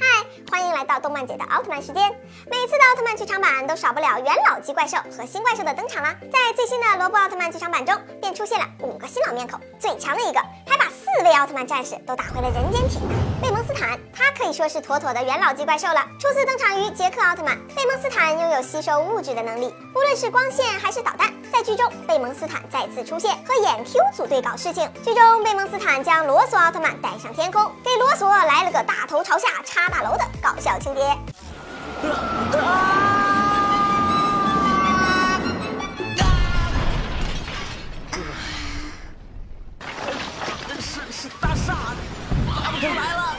嗨，欢迎来到动漫姐的奥特曼时间。每次的奥特曼剧场版都少不了元老级怪兽和新怪兽的登场啦。在最新的罗布奥特曼剧场版中，便出现了五个新老面孔，最强的一个还把四位奥特曼战士都打回了人间体。斯坦，他可以说是妥妥的元老级怪兽了。初次登场于杰克奥特曼，贝蒙斯坦拥有吸收物质的能力，无论是光线还是导弹。在剧中，贝蒙斯坦再次出现，和眼 Q 组队搞事情。剧中，贝蒙斯坦将罗索奥特曼带上天空，给罗索来了个大头朝下插大楼的搞笑情节。是是大厦，爬不出来了。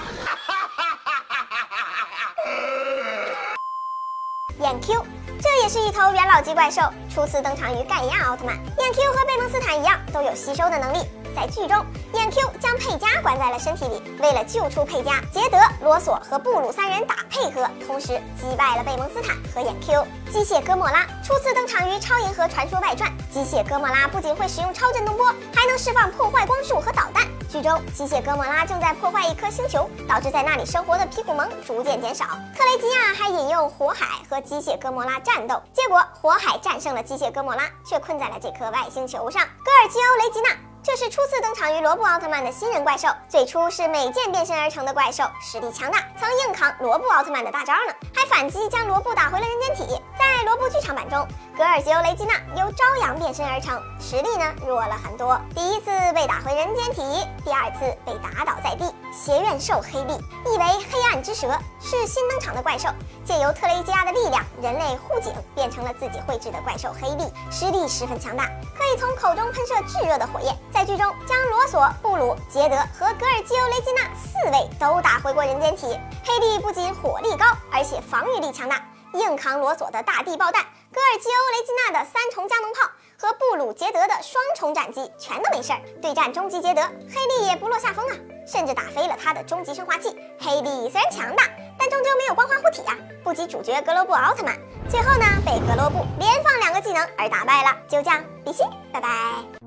眼 Q，这也是一头元老级怪兽，初次登场于盖亚奥特曼。眼 Q 和贝蒙斯坦一样，都有吸收的能力。在剧中，眼 Q 将佩加关在了身体里，为了救出佩加，杰德、罗索和布鲁三人打配合，同时击败了贝蒙斯坦和眼 Q。机械哥莫拉初次登场于《超银河传说外传》，机械哥莫拉不仅会使用超震动波，还能释放破坏光束和导弹。剧中，机械哥莫拉正在破坏一颗星球，导致在那里生活的皮古蒙逐渐减少。特雷吉亚还引用火海和机械哥莫拉战斗，结果火海战胜了机械哥莫拉，却困在了这颗外星球上。格尔基欧雷吉娜。这是初次登场于罗布奥特曼的新人怪兽，最初是美剑变身而成的怪兽，实力强大，曾硬扛罗布奥特曼的大招呢，还反击将罗布打回了人间体。在罗布剧场版中，格尔吉欧雷吉娜由朝阳变身而成，实力呢弱了很多，第一次被打回人间体，第二次被打倒在地。邪怨兽黑利，意为黑 之蛇，是新登场的怪兽，借由特雷基亚的力量，人类护警变成了自己绘制的怪兽黑利，实力十分强大，可以从口中喷射炙热的火焰。在剧中，将罗索、布鲁、杰德和格尔基欧雷吉娜四位都打回过人间体。黑利不仅火力高，而且防御力强大，硬扛罗索的大地爆弹，格尔基欧雷吉娜的三重加农炮和布鲁杰德的双重斩击全都没事儿。对战终极杰德，黑利也不落下风啊，甚至打飞了他的终极升华器。黑帝虽然强大，但终究没有光环护体啊，不及主角格罗布奥特曼。最后呢，被格罗布连放两个技能而打败了。就这样，比心，拜拜。